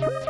Bye.